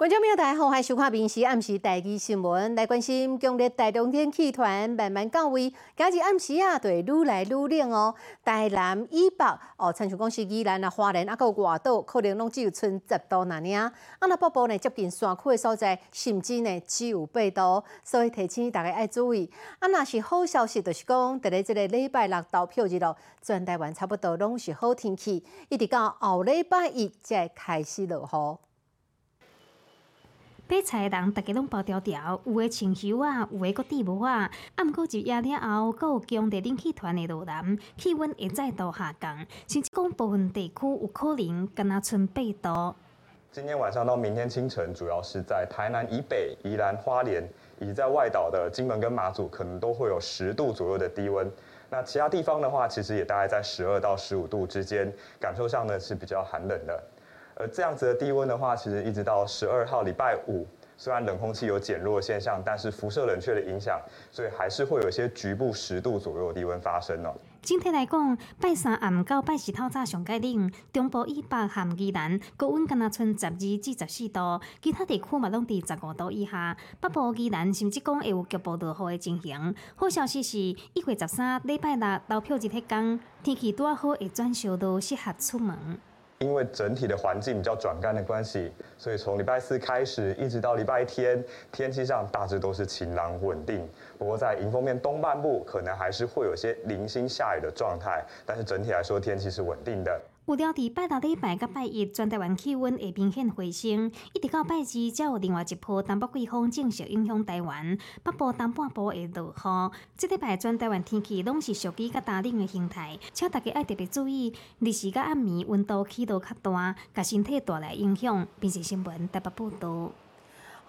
观众朋友，大家好，欢迎收看《明时暗时台记新闻》，来关心今日大中天气团慢慢降温，今日暗时啊，就会愈来愈冷哦。台南以北哦，亲像讲是宜兰啊、花莲啊，个外岛，可能拢只有剩十度那尔。啊，那北部呢，接近山区的所在，甚至呢只有八度，所以提醒大家要注意。啊，那是好消息，就是讲，伫咧即个礼拜六投票日咯，全台湾差不多拢是好天气，一直到后礼拜一才开始落雨。买菜的人，大家拢包条条，有诶穿袖啊，有诶搁戴帽啊。啊，毋过就夜了后，搁有强烈冷气团的落南，气温会再度下降，甚至讲部分地区有可能敢若剩八度。今天晚上到明天清晨，主要是在台南以北、宜兰花莲，以及在外岛的金门跟马祖，可能都会有十度左右的低温。那其他地方的话，其实也大概在十二到十五度之间，感受上呢是比较寒冷的。而这样子的低温的话，其实一直到十二号礼拜五，虽然冷空气有减弱现象，但是辐射冷却的影响，所以还是会有一些局部十度左右的低温发生哦。整体来讲，拜三暗到拜四透早上介冷，中部以北含宜兰高温敢若剩十二至十四度，其他地区嘛拢伫十五度以下。北部宜兰甚至讲会有局部落雨的情形。好消息是，一月十三礼拜六投票日迄天，天气拄好，会转小到适合出门。因为整体的环境比较转干的关系，所以从礼拜四开始一直到礼拜天，天气上大致都是晴朗稳定。不过在迎风面东半部，可能还是会有些零星下雨的状态，但是整体来说天气是稳定的。有了伫拜六礼拜甲拜一，全台湾气温会明显回升，一直到拜二才有另外一波东北季风正式影响台湾，北部东半部会落雨。即礼拜全台湾天气拢是属于较大冷的形态，请大家爱特别注意，日时甲暗暝温度起度较大，甲身体带来影响。并且新闻台北报道。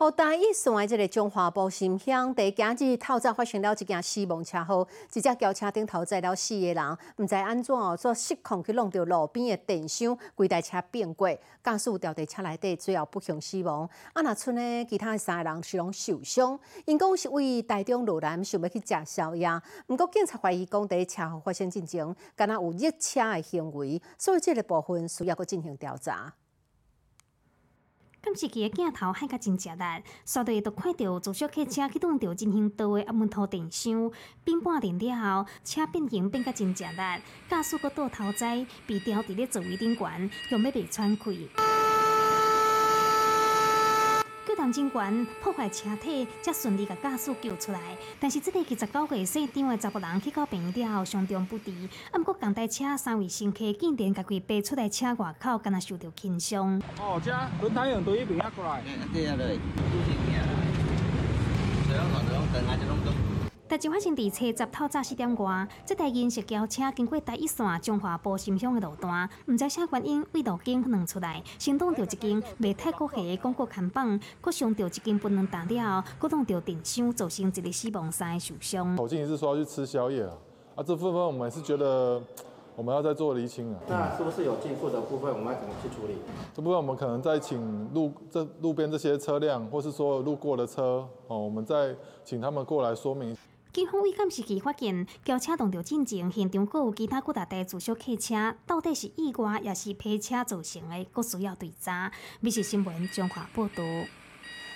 好，大一线的这个中华部新乡，第今日透早发生了一件死亡车祸，一只轿车顶头载了四个人，毋知安怎哦，做失控去弄到路边的电箱，规台车变过，驾驶掉在车内底，最后不幸死亡。啊，那村的其他三个人是拢受伤，因讲是为台中路南想要去食宵夜，毋过警察怀疑讲伫车祸发生之前，敢若有逆车的行为，所以这个部分需要阁进行调查。监视器的镜头还较真实力，刷到就看到坐小客车去撞到进行倒的阿门头电箱，变半电了后，车变形变较真实力，驾驶个倒头栽，被吊伫咧座位顶悬，用要被喘气。救人真悬，破坏车体，才顺利把驾驶救出来。但是这个二十九岁姓张的查甫人去到病院了后，伤重不治。啊，不过港台车三位乘客竟然家己爬出来车外口，敢若受到轻伤。哦，这轮胎用对一边啊过来。对啊，对。代志发生伫初十透早四点外，这台银色轿车经过第一线中华波新乡的路段，毋知啥原因为路径两出来，先撞到一间卖泰国鞋的广告看板，佮伤到一间不能打了，佮撞到电箱，造成一个死亡，三个受伤。口径是说要去吃宵夜啊，啊，这部分我们是觉得我们要再做厘清啊。那是不是有进负的部分，我们要怎么去处理？这部分我们可能再请路这路边这些车辆，或是说路过的车，哦，我们再请他们过来说明。警方为监视器发现，轿车撞到进前，现场阁有其他几大台自小客车，到底是意外也是劈车造成的，阁需要调查。美食新闻中华报道。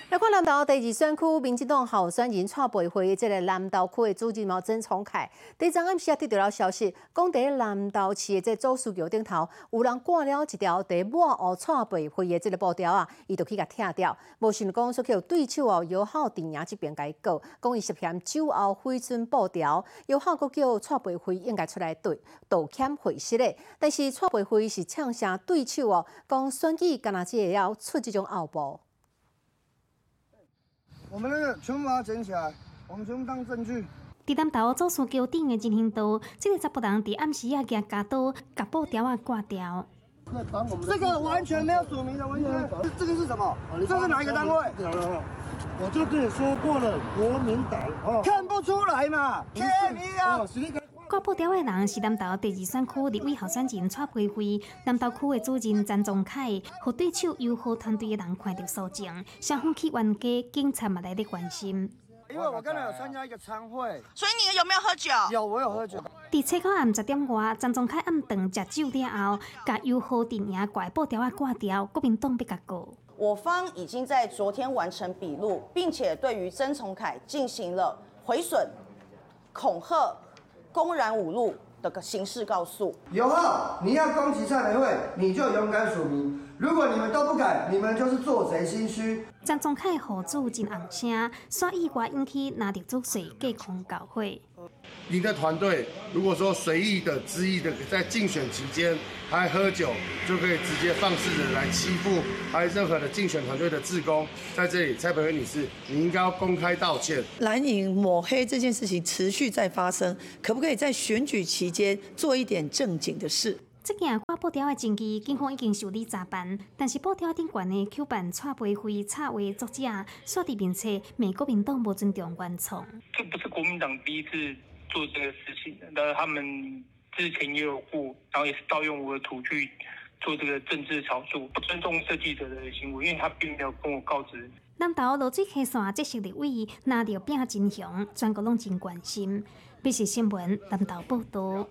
来看南投第二选区，民进党候选人蔡培慧，这个南投区的主任毛曾崇凯，第昨暗时也得到了消息，讲伫南投市的这总书记顶头，有人挂了一条伫满哦蔡培慧的即个布条啊，伊就去甲拆掉。无想讲说叫对手哦友好电影即边甲伊告，讲伊涉嫌酒后毁损布条，友好阁叫蔡培慧应该出来对道歉悔失的。但是蔡培慧是呛声对手哦，讲选举干那只会要出即种后步。我们那个全部把它捡起来，我们全部当证据。伫南投做书桥顶的进行道，这个查甫人伫暗时啊，夹夹刀，夹布条啊挂掉。这个完全没有署名的，完全。这个是什么？这是哪一个单位？我就跟你说过了，国民党。看不出来嘛？天一啊！挂布条的人是南投第二选区立委候选人蔡培慧，南投区的主任张宗凯，和对手友好团队的人看到所情，双方去冤家，警察嘛来的关心。因为我刚才有参加一个餐会，所以你有没有喝酒？有，我有喝酒。伫车口暗十点外，张宗凯暗顿食酒了后，甲友好电影挂布条啊挂掉，国民党被甲告。我方已经在昨天完成笔录，并且对于曾崇凯进行了毁损、恐吓、公然侮辱的形式告诉。有后你要攻击蔡培慧，你就勇敢署名。如果你们都不敢，你们就是做贼心虚。张宗凯号主真红声，所以我引起拿着足水隔空搞会。你的团队如果说随意的、恣意的在竞选期间还喝酒，就可以直接放肆的来欺负还有任何的竞选团队的职工，在这里，蔡培慧女士，你应该要公开道歉。蓝营抹黑这件事情持续在发生，可不可以在选举期间做一点正经的事？这件挂布条的证据，警方已经受理查办，但是布条顶悬的 Q 版蔡培慧插画作者，刷地并且美国民党无尊重原创。这不是国民党第一次做这个事情，那他们之前也有过，然后也是盗用我的图去做这个政治炒作，不尊重设计者的行为，因为他并没有跟我告知。南投罗水溪线这些立委拿着饼真凶，全国拢真关心。必是新闻南投报道。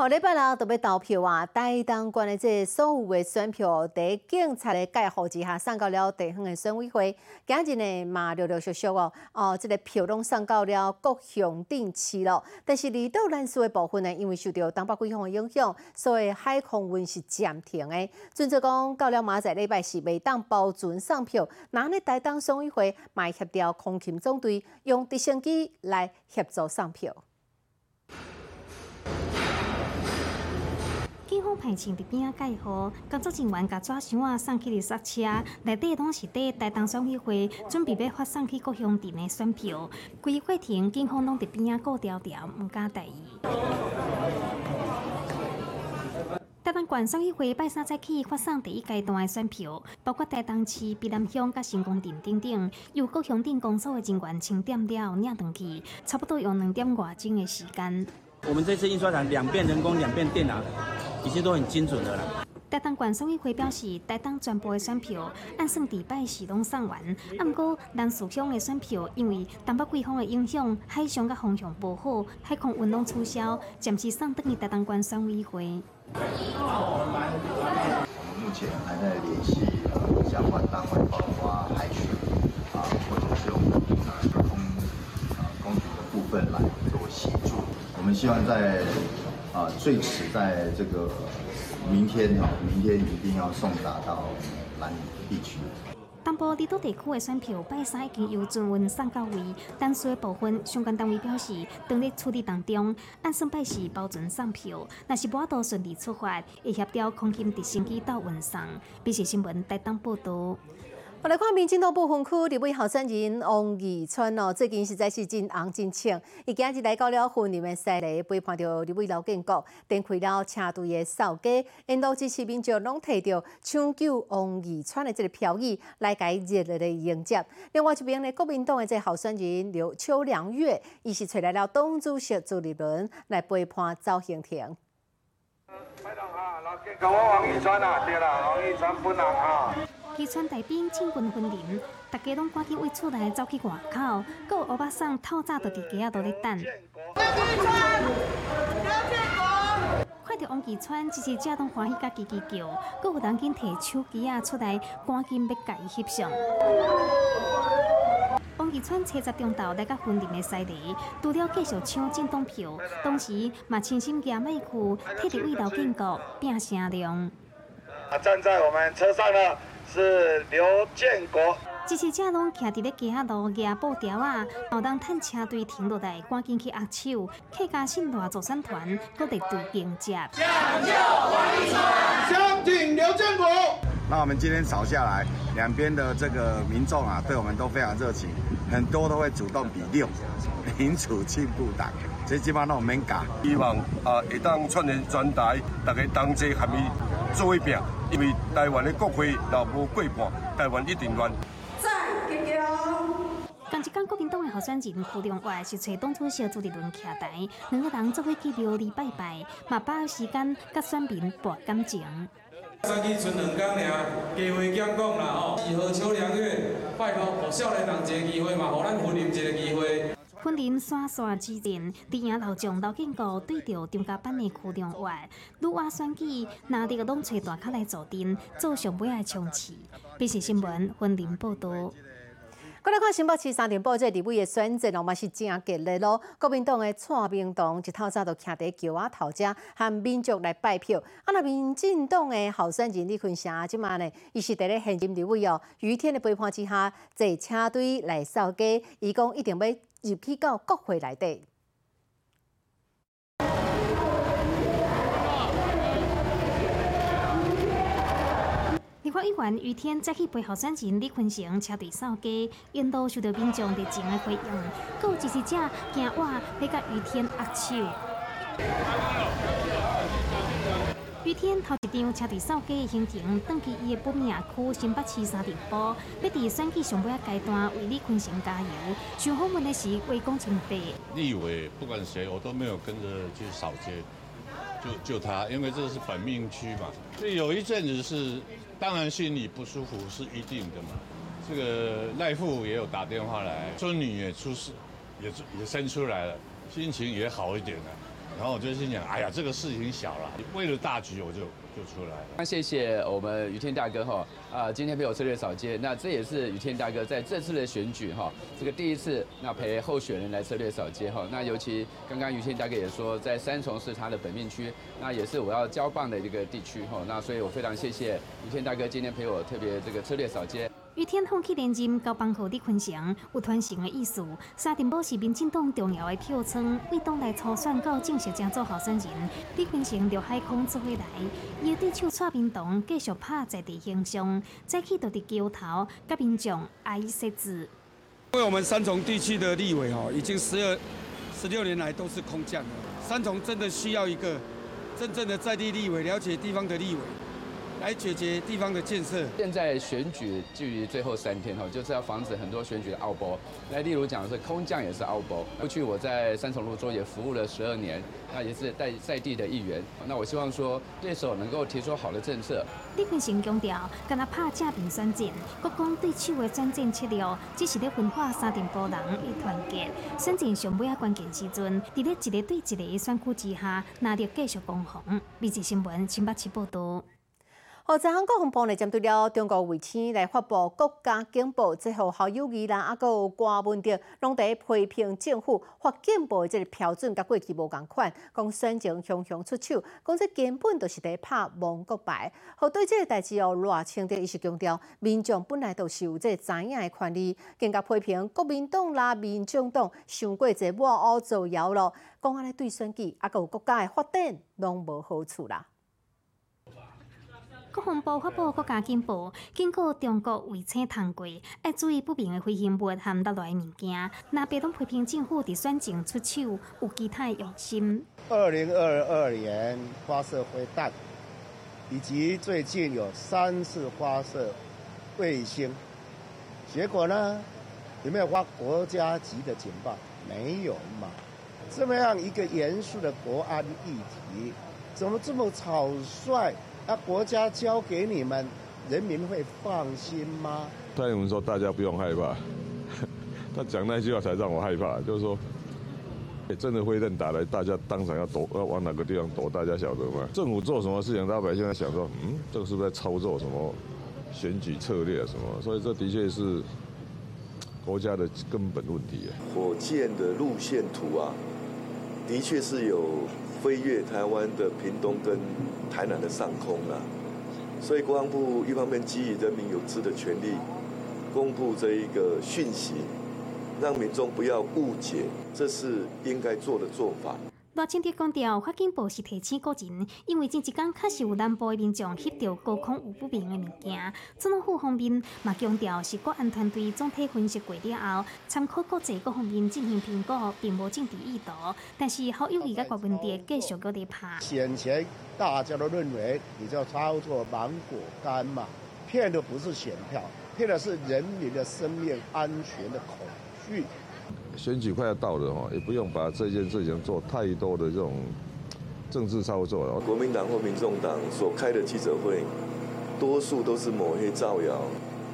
后礼拜六就要投票啊，台东县的这所有的选票，在警察的介护之下，送到了地方的选委会。今日呢嘛，陆陆续续哦，哦，这个票拢送到了各乡镇市咯。但是离岛人数的部分呢，因为受到东北季风的影响，所以海空运是暂停的。准则讲到了马仔礼拜四未当保存送票，那呢台东选委会卖协调空勤总队用直升机来协助送票。警方派遣伫边仔介护，工作人员甲纸箱啊送去伫塞车，内底拢是底台东选委会准备要发送去各乡镇的选票。规个过程，警方拢伫边仔顾条条，毋敢大意。台东县选委会拜三早起发送第一阶段的选票，包括台东市、碧南乡、甲新光镇等等，由各乡镇公所的人员清点了领回去，差不多用两点外钟的时间。我们这次印刷厂两遍人工，两遍电脑。一切都很精准的啦。台东县选委会表示，台东全部的选票按算礼拜四拢送完，啊，毋过南树乡的选票因为东北季风的影响，海上甲风向不好，海空运动取消，暂时送等于台东县选委会。我们目前还在联系呃相关单位，包括海巡啊，或者是我们呃空啊公局的部分来做协助。我们希望在。啊，最迟在这个明天哈，明天一定要送达到南地区。东部离岛地区的选票拜三已经由准运送到位，但数的部分相关单位表示，正在处理当中，按算拜四保存送票。若是无多顺利出发，会协调空军直升机到运送。必须新闻台东报道。我来看民进党部分区立委候选人王义川哦，最近实在是真红真抢，伊今日来到了婚礼的西里，陪伴着立委刘建国，展开了车队的扫街，沿路支持民众拢提着抢救王义川的这个票语来给热烈的迎接。另外一边呢，国民党的这候选人刘秋良月，伊是找来了党主席朱立伦来陪伴赵兴田。麦当哈，老建国王义川啊，对啦，王义川本人啊。渔船大兵庆军婚礼，大家拢赶紧为厝内走去外口，各有欧巴桑透早就伫街仔都咧等。看到王吉川，支持者拢欢喜甲叽叽叫，各有人紧摕手机啊出来，赶紧要甲伊翕相。王吉川车十中昼来到婚礼的西里，除了继续抢进东票，同时嘛亲心夹麦克，替着为老建国拼声量。啊，站在我们车上了。是刘建国。支持者拢徛伫咧街路举布条啊，后当趁车队停落来，赶紧去握手。客家信大助山团都得对迎接。相救王一川，相挺刘建国。那我们今天扫下来，两边的这个民众啊，对我们都非常热情，很多都会主动比六，民主进步党，这基本上我们搞。希望啊，会当串联全台，大家同齐合力做一拼。因为台湾的国会若无过半，台湾一定乱。再加油！刚一讲国民党的候选人胡是找党主席朱立伦徛台，两个人做伙去庙里拜拜，嘛把握时间甲选民博感情。选举剩两天尔，机会减讲啦吼，二号秋良月，拜托，给少年人一个机会嘛，给咱婚姻一个机会。婚礼刷刷之前，伫影头上老建国对着张家班的区中外，女娃选举拿着个拢找大卡来坐镇，做上尾的冲刺。必是新闻分林报道。过来看新北市三点报，这立委的选择哦嘛是真激烈咯。国民党的蔡明东一透早就徛在桥仔头遮，和民众来拜票。啊，那民进党的候选人李坤祥即马呢，伊是伫咧现任立委哦。雨天的陪伴之下，坐车队来扫街，伊讲一定要入去到国会内底。立法议员于天再去陪候选人李坤成车队扫街，引导受到民众热情的回应，有支持者惊话来甲于天握手。雨天头一张车队扫街的行程，登记伊的本命区新北市三重埔，要伫选举上尾阶段为李坤成加油。上好问的是魏公清地。立委不管谁，我都没有跟着去扫街，就就他，因为这是本命区嘛。所以有一阵子是。当然心里不舒服是一定的嘛，这个赖父也有打电话来，孙女也出事，也也生出来了，心情也好一点了。然后我就心想，哎呀，这个事情小了，为了大局，我就就出来了。那谢谢我们雨天大哥哈，啊，今天陪我策略扫街，那这也是雨天大哥在这次的选举哈，这个第一次那陪候选人来策略扫街哈。那尤其刚刚雨天大哥也说，在三重是他的本命区，那也是我要交棒的一个地区哈。那所以我非常谢谢雨天大哥今天陪我特别这个策略扫街。与天放弃连任，交帮后李坤祥有传承的意思。沙田堡是民进党重要的票仓，为党内初选到正式将做候选人。李坤祥着海空做回来，伊的对手蔡明东继续拍在地形象，再去到伫桥头，甲民众挨设置。因为我们三重地区的立委哈，已经十二、十六年来都是空降了。三重真的需要一个真正的在地立委，了解地方的立委。来解决地方的建设。现在选举距离最后三天哈，就是要防止很多选举的奥博。那例如讲的是空降也是奥博。过去我在三重路州也服务了十二年，那也是在在地的议员。那我希望说对手能够提出好的政策。李坤成强调，跟他拍正平选战，国光对手的战争策略，只是咧分化三点波人的团结。选战上尾啊关键时阵，伫咧一个对一个的选区之下，那着继续攻防。美记新闻新北市报道。哦，在韩国防部呢，针对了中国卫星来发布国家警报，最后好友谊啦，啊，个有官文的，拢在批评政府发警报的这个标准，甲过去无共款，讲选情汹汹出手，讲这根本就是在拍亡国牌。好，对这个代志哦，偌清的伊是强调，民众本来就是有这知影的权利，更加批评国民党啦、民众党上过这抹乌造谣咯，讲安尼对选举啊，有国家的发展拢无好处啦。国防部发布国家警报，警告中国卫星通过，要注意不明的飞行物和落来物件。那别当批评政府的选情出手有其他用心。二零二二年发射飞弹，以及最近有三次发射卫星，结果呢？有没有发国家级的警报？没有嘛？这么样一个严肃的国安议题，怎么这么草率？那国家交给你们，人民会放心吗？蔡英文说：“大家不用害怕。”他讲那句话才让我害怕，就是说，真的会认打来，大家当场要躲，要往哪个地方躲？大家晓得吗？政府做什么事情，老百姓在想说：“嗯，这个是不是在操作什么选举策略什么？”所以这的确是国家的根本问题。火箭的路线图啊，的确是有。飞越台湾的屏东跟台南的上空啊，所以国防部一方面给予人民有知的权利，公布这一个讯息，让民众不要误解，这是应该做的做法。罗清德强调，发警部是提醒个人，因为前一天确实有南部的民众翕到高空有不明的物件。总统府方面嘛强调，是国安团队总体分析过了后，参考国际各方面进行评估，并无政治意图。但是好有一个问题继续搁在拍。先前大家都认为你叫操作芒果干嘛，骗的不是选票，骗的是人民的生命安全的恐惧。选举快要到了哈，也不用把这件事情做太多的这种政治操作了。国民党或民众党所开的记者会，多数都是抹黑造谣，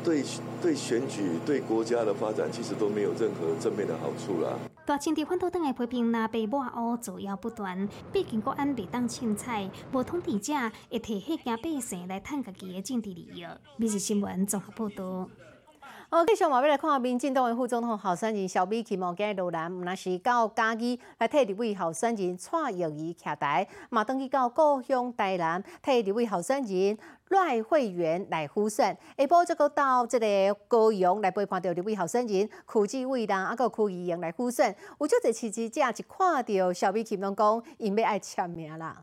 对对选举、对国家的发展，其实都没有任何正面的好处啦。大清地反倒等来批评，若被抹黑造谣不断，毕竟国安未当凊彩，无统治者会摕迄件百姓来趁家己的政治利益。每日新闻综合报道。哦，继续嘛，要来看民进党的副总统候选人小美琴哦，今日路南，毋那是到嘉义来替立委候选人蔡英仪徛台，嘛登去到故乡台南替立委候选人赖慧媛来辅选，下晡则个到这个高雄来陪伴着立委候选人区志伟啦，啊，个区议员来辅选，有足侪支持者一看到小美琴，拢讲因要爱签名啦。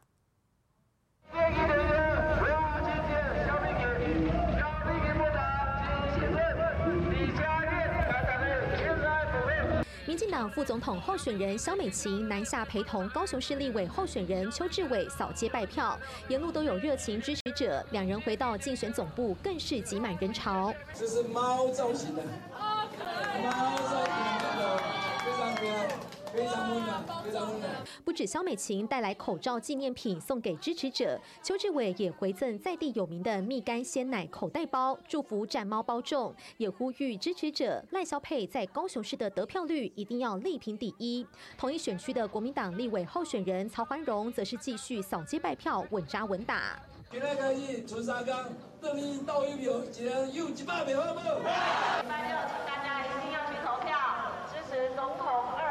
民进党副总统候选人萧美琴南下陪同高雄市立委候选人邱志伟扫街拜票，沿路都有热情支持者。两人回到竞选总部，更是挤满人潮。这是猫造型的，猫，可爱。非常温暖，非常温暖。不止肖美琴带来口罩纪念品送给支持者，邱志伟也回赠在地有名的蜜柑鲜奶口袋包，祝福战猫包中，也呼吁支持者赖萧佩在高雄市的得票率一定要力拼第一。同一选区的国民党立委候选人曹环荣则是继续扫街拜票，稳扎稳打。今日开始春三工，等你到一票，一人有一百票，好不好？礼拜六，请大家一定要去投票，支持总统。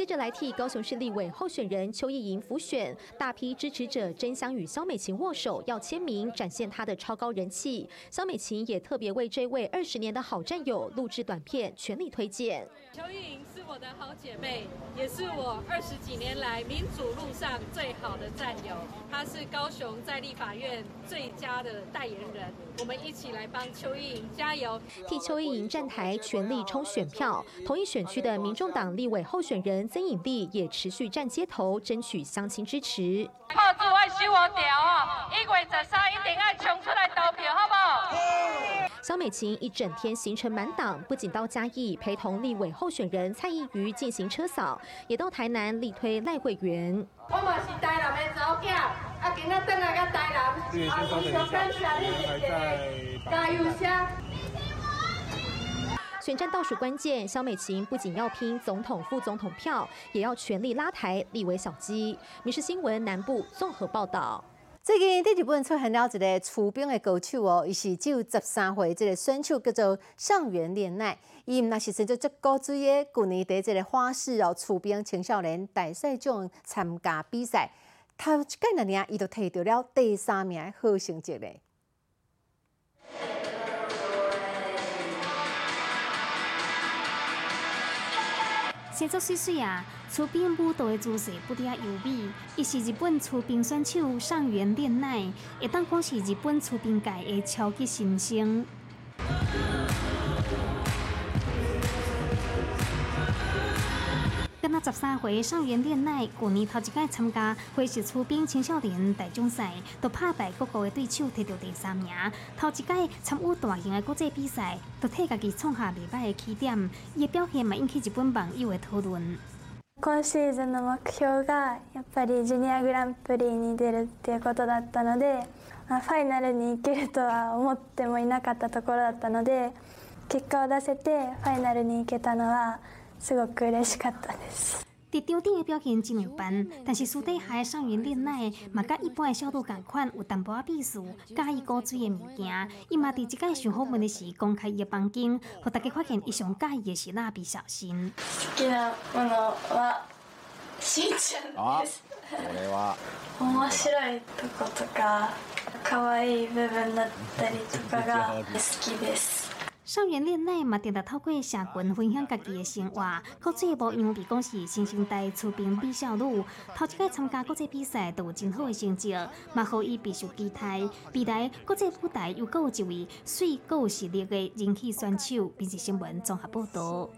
接着来替高雄市立委候选人邱意莹辅选，大批支持者争相与肖美琴握手要签名，展现她的超高人气。肖美琴也特别为这位二十年的好战友录制短片，全力推荐。邱意莹是我的好姐妹，也是我二十几年来民主路上最好的战友。她是高雄在立法院最佳的代言人，我们一起来帮邱意莹加油，替邱意莹站台，全力冲选票。同一选区的民众党立委候选人曾颖丽也持续站街头，争取乡亲支持。炮子爱收我条哦，一月十三一定要冲出来投票，好不好？萧美琴一整天行程满档，不仅到嘉义陪同立委候选人蔡依瑜进行车扫，也到台南力推赖慧媛。我嘛是台南的啊，今仔等来个台南，啊，非常感谢你们加油声。选战倒数关键，萧美琴不仅要拼总统、副总统票，也要全力拉台立委小鸡。民事新闻南部综合报道。最近在日本出现了一个出兵的高手哦，伊是只有十三岁，这个选手叫做上原恋奈。伊毋那是生做足高水的，去年在这个花式哦出兵青少年大赛中参加比赛，头一届那年伊就摕到了第三名好成绩嘞。写作水水啊，出兵舞蹈的姿势不敌啊优美。伊是日本出兵选手上原恋奈，会当讲是日本出兵界的超级新星。跟他十三岁上原恋奈，去年头一届参加花式出兵青少年大奖赛，都拍败各国的对手，摕到第三名。头一届参与大型的国际比赛，都替家己创下未歹的起点。伊的表现嘛引起日本网友的讨论。今シーズンの目標がやっぱりジュニアグランプリに出るっていうことだったので、ファイナルに行けるとは思ってもいなかったところだったので、結果を出せてファイナルに行けたのは。 すごく嬉しかったです。伫场顶的表现真一般，但是私底下的上元恋爱嘛，甲一般的小度共款，有淡薄仔鄙视，介意高水的物件。伊嘛伫即个上好问的是公开伊的房间，互大家发现伊上介意的是蜡笔小新。好きなものはしんちゃんです。これは面白いとことか可愛い部分だったりとかが好きです。 校园恋爱嘛，定着透过社群分享家己的生活。国际部因为被讲是新生代出兵美少女，头一届参加国际比赛都有真好的成绩，嘛可以备受期待。未来国际舞台又有一位水有实力的人气选手，并且新闻综合报道。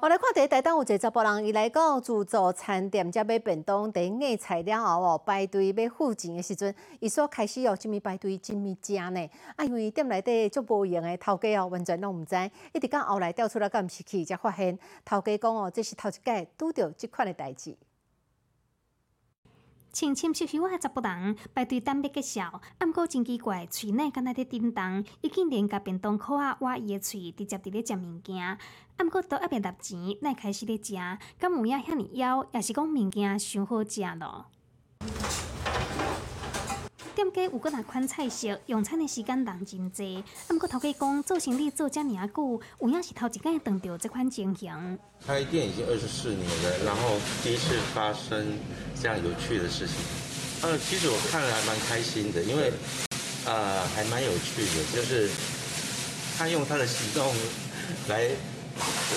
我来看第一台，当有一个查甫人，伊来到自助餐店，才买便当，第一菜了后哦，排队要付钱的时阵，伊说开始哦，真咪排队，真咪食呢。啊，因为店内底足无用的头家哦，完全拢毋知，一直到后来调出来，敢毋是去，才发现头家讲哦，这是头一届拄着即款的代志。清清秀秀啊，十不人排队等要结束，暗过真奇怪，喙内敢若伫叮当，伊竟然甲便当裤仔挖伊诶喙，直接伫咧食物件。暗过都还袂纳钱，咱开始咧食，敢有影遐尼枵，也是讲物件伤好食咯。店家有搁若款菜色，用餐的时间人真多。啊，毋过头家讲做生意做遮尔啊久，有影是头一摆碰到这款情形。开店已经二十四年了，然后第一次发生这样有趣的事情。呃，其实我看了还蛮开心的，因为呃还蛮有趣的，就是他用他的行动来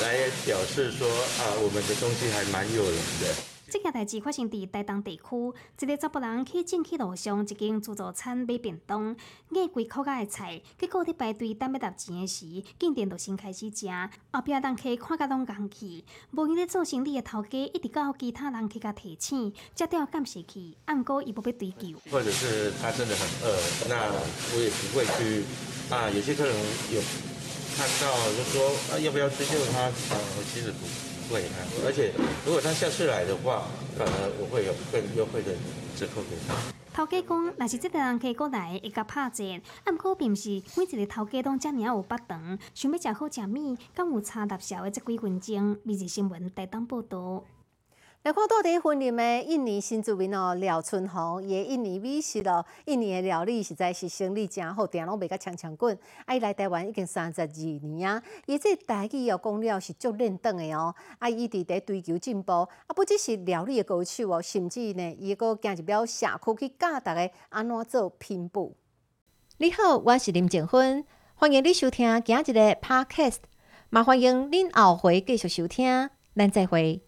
来表示说啊，我们的东西还蛮诱人的。这件代志发生伫台东地区，一个查甫人去正去路上一间自助餐买便当，买几口价的菜，结果伫排队等要纳钱的时，竟然就先开始食，后壁人客看甲拢戆去，无伊咧做生意的头家一直到其他人去甲提醒，才掉感谢去，暗过伊无要追究。或者是他真的很饿，那我也不会去啊。有些客人有看到就说啊，要不要追究他？啊，我其实不。而且如果他下次来的话，反而我会有更优惠的折扣给他。头家讲，若是这个人客过来，会甲拍折。啊，毋过并毋是每一个头家拢遮尔有八肠，想要食好食物，敢有差搭小的这几分钟。每日新闻台东报道。来看到底婚礼的印尼新住民哦，廖春红，伊印尼美食咯，印尼的料理实在是生意真好，定拢卖甲强强滚。啊，伊来台湾已经三十二年啊，伊这台语哦讲了是足认真的哦。啊，伊伫在追求进步，啊，不只是料理的高手哦，甚至呢，伊阁行入了社区去教大家安怎做拼布。你好，我是林静芬，欢迎你收听今日的 Podcast，也欢迎恁后回继续收听，咱再会。